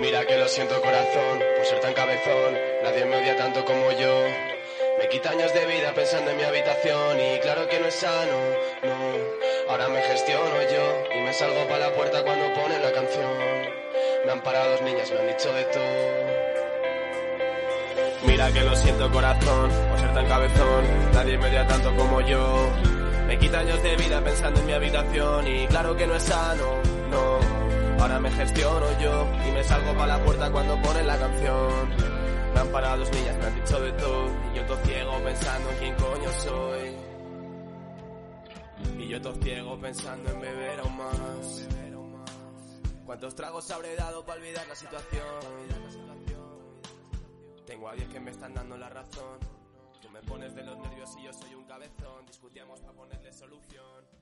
Mira que lo siento corazón, por ser tan cabezón, nadie me odia tanto como yo. Me quita años de vida pensando en mi habitación y claro que no es sano, no. Ahora me gestiono yo y me salgo para la puerta cuando ponen la canción. Me han parado dos niñas, me han dicho de todo. Mira que lo siento corazón, por ser tan cabezón, nadie me odia tanto como yo. Me quita años de vida pensando en mi habitación y claro que no es sano, no. Ahora me gestiono yo y me para la puerta cuando ponen la canción. Me han parado dos niñas, me han dicho de todo y yo todo ciego pensando en quién coño soy. Y yo todo ciego pensando en beber aún más. ¿Cuántos tragos habré dado para olvidar la situación? Tengo a 10 que me están dando la razón. Tú me pones de los nervios y yo soy un cabezón. Discutíamos para ponerle solución.